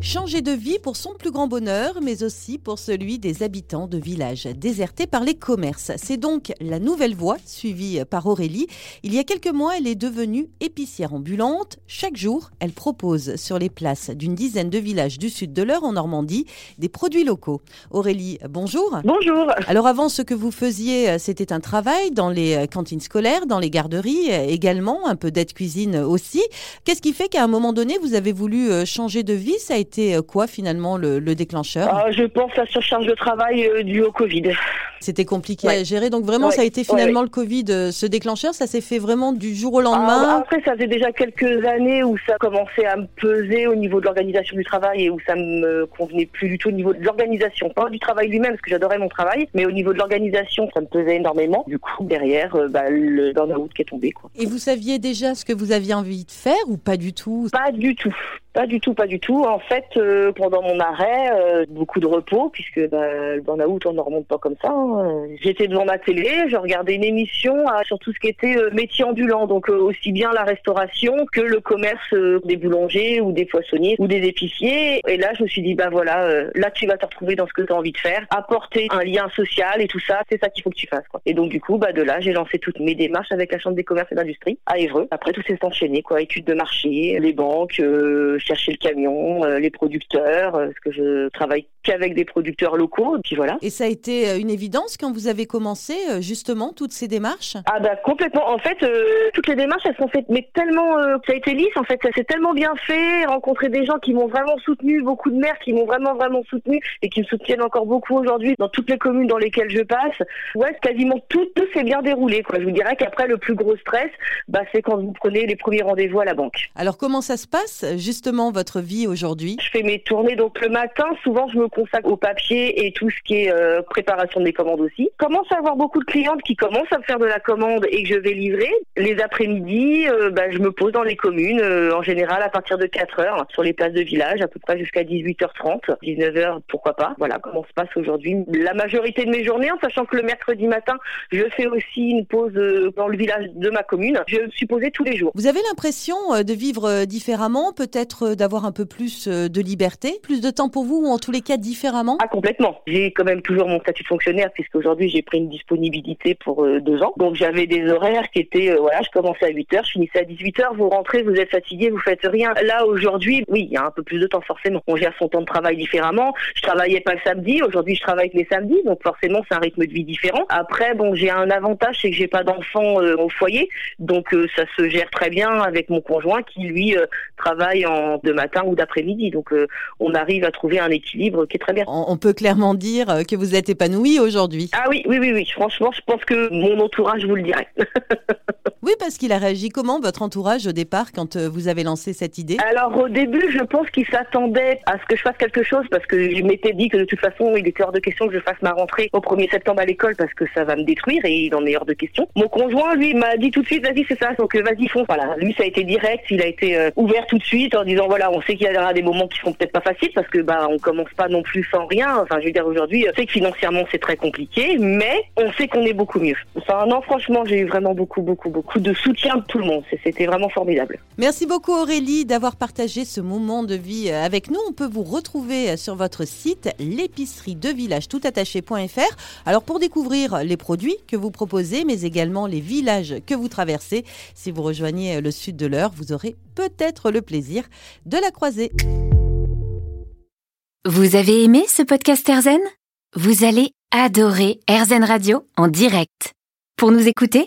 Changer de vie pour son plus grand bonheur, mais aussi pour celui des habitants de villages désertés par les commerces. C'est donc la nouvelle voie suivie par Aurélie. Il y a quelques mois, elle est devenue épicière ambulante. Chaque jour, elle propose sur les places d'une dizaine de villages du sud de l'Eure en Normandie des produits locaux. Aurélie, bonjour. Bonjour. Alors avant, ce que vous faisiez, c'était un travail dans les cantines scolaires, dans les garderies également, un peu d'aide cuisine aussi. Qu'est-ce qui fait qu'à un moment donné, vous avez voulu euh, changer de vie? Ça a été euh, quoi finalement le, déclencheur? Ah, Je pense à la surcharge de travail euh, due au Covid. C'était compliqué à gérer, donc vraiment ça a été finalement le Covid, euh, ce déclencheur, ça s'est fait vraiment du jour au lendemain. Ah, après, ça faisait déjà quelques années où ça commençait à me peser au niveau de l'organisation du travail et où ça me convenait plus du tout au niveau de l'organisation, pas du travail lui-même parce que j'adorais mon travail, mais au niveau de l'organisation, ça me pesait énormément. Du coup, derrière, bah, le burn-out qui est tombé. Quoi. Et vous saviez déjà ce que vous aviez envie de faire ou pas du tout? Pas du tout. Pas du tout, pas du tout. En fait, euh, pendant mon arrêt, euh, beaucoup de repos, puisque bah, le burn-out, on ne remonte pas comme ça. Hein. J'étais devant ma télé, je regardais une émission euh, sur tout ce qui était métier ambulant, donc aussi bien la restauration que le commerce des boulangers ou des poissonniers ou des épiciers. Et là, je me suis dit, bah voilà, là tu vas te retrouver dans ce que tu as envie de faire, apporter un lien social et tout ça, c'est ça qu'il faut que tu fasses. Quoi. Et donc du coup, bah de là, j'ai lancé toutes mes démarches avec la Chambre des commerces et d'industrie à Évreux. Après, tout s'est enchaîné, quoi, études de marché, les banques chercher le camion, euh, les producteurs, euh, parce que je travaille qu'avec des producteurs locaux, et puis voilà. Et ça a été euh, une évidence quand vous avez commencé justement toutes ces démarches? Ah bah complètement. En fait, toutes les démarches elles sont faites, mais tellement ça a été lisse. En fait, ça s'est tellement bien fait. Rencontrer des gens qui m'ont vraiment soutenu, beaucoup de maires qui m'ont vraiment vraiment soutenu et qui me soutiennent encore beaucoup aujourd'hui dans toutes les communes dans lesquelles je passe. Ouais, quasiment tout, tout s'est bien déroulé. Quoi. Je vous dirais qu'après le plus gros stress, bah, c'est quand vous prenez les premiers rendez-vous à la banque. Alors comment ça se passe justement votre vie aujourd'hui? Je fais mes tournées donc le matin. Souvent, je me consacre au papier et tout ce qui est euh, préparation des commandes aussi. Je commence à avoir beaucoup de clientes qui commencent à me faire de la commande et que je vais livrer. Les après-midi, euh, bah, je me pose dans les communes, euh, en général à partir de 4 heures, sur les places de village, à peu près jusqu'à 18h30, 19h, pourquoi pas. Voilà comment se passe aujourd'hui la majorité de mes journées, en sachant que le mercredi matin, je fais aussi une pause dans le village de ma commune. Je suis posée tous les jours. Vous avez l'impression de vivre différemment, peut-être d'avoir un peu plus euh, de liberté, plus de temps pour vous ou en tous les cas différemment? Ah complètement. J'ai quand même toujours mon statut de fonctionnaire puisqu'aujourd'hui j'ai pris une disponibilité pour euh, deux ans. Donc j'avais des horaires qui étaient, euh, voilà, je commençais à 8h, je finissais à 18h, vous rentrez, vous êtes fatigué, vous faites rien. Là aujourd'hui, oui, il y a un peu plus de temps forcément. On gère son temps de travail différemment. Je travaillais pas le samedi, aujourd'hui je travaille les samedis, donc forcément c'est un rythme de vie différent. Après, bon, j'ai un avantage, c'est que j'ai pas d'enfants au foyer, donc ça se gère très bien avec mon conjoint qui lui travaille en de matin ou d'après-midi. Donc euh, on arrive à trouver un équilibre qui est très bien. On peut clairement dire euh, que vous êtes épanouie aujourd'hui. Ah oui, oui, oui, oui. Franchement, je pense que mon entourage vous le dirait. oui, parce qu'il a réagi comment votre entourage au départ quand euh, vous avez lancé cette idée? Alors au début, je pense qu'il s'attendait à ce que je fasse quelque chose parce que je m'étais dit que de toute façon, il était hors de question que je fasse ma rentrée au 1er septembre à l'école parce que ça va me détruire et il en est hors de question. Mon conjoint, lui, m'a dit tout de suite, vas-y, c'est ça, donc vas-y, fonce. Voilà, lui, ça a été direct, il a été ouvert tout de suite en disant, voilà, on sait qu'il y aura des moments qui sont peut-être pas faciles parce que bah on commence pas non plus sans rien. Enfin, je veux dire aujourd'hui, sait que financièrement c'est très compliqué, mais on sait qu'on est beaucoup mieux. Enfin, non, franchement, j'ai eu vraiment beaucoup, beaucoup, beaucoup de soutien de tout le monde. C'était vraiment formidable. Merci beaucoup Aurélie d'avoir partagé ce moment de vie euh, avec nous. On peut vous retrouver euh, sur votre site l'épicerie de village toutattaché.fr. Alors pour découvrir les produits que vous proposez, mais également les villages que vous traversez, si vous rejoignez euh, le sud de l'Eure, vous aurez peut-être le plaisir de la croiser. Vous avez aimé ce podcast Erzen Vous allez adorer Erzen Radio en direct. Pour nous écouter,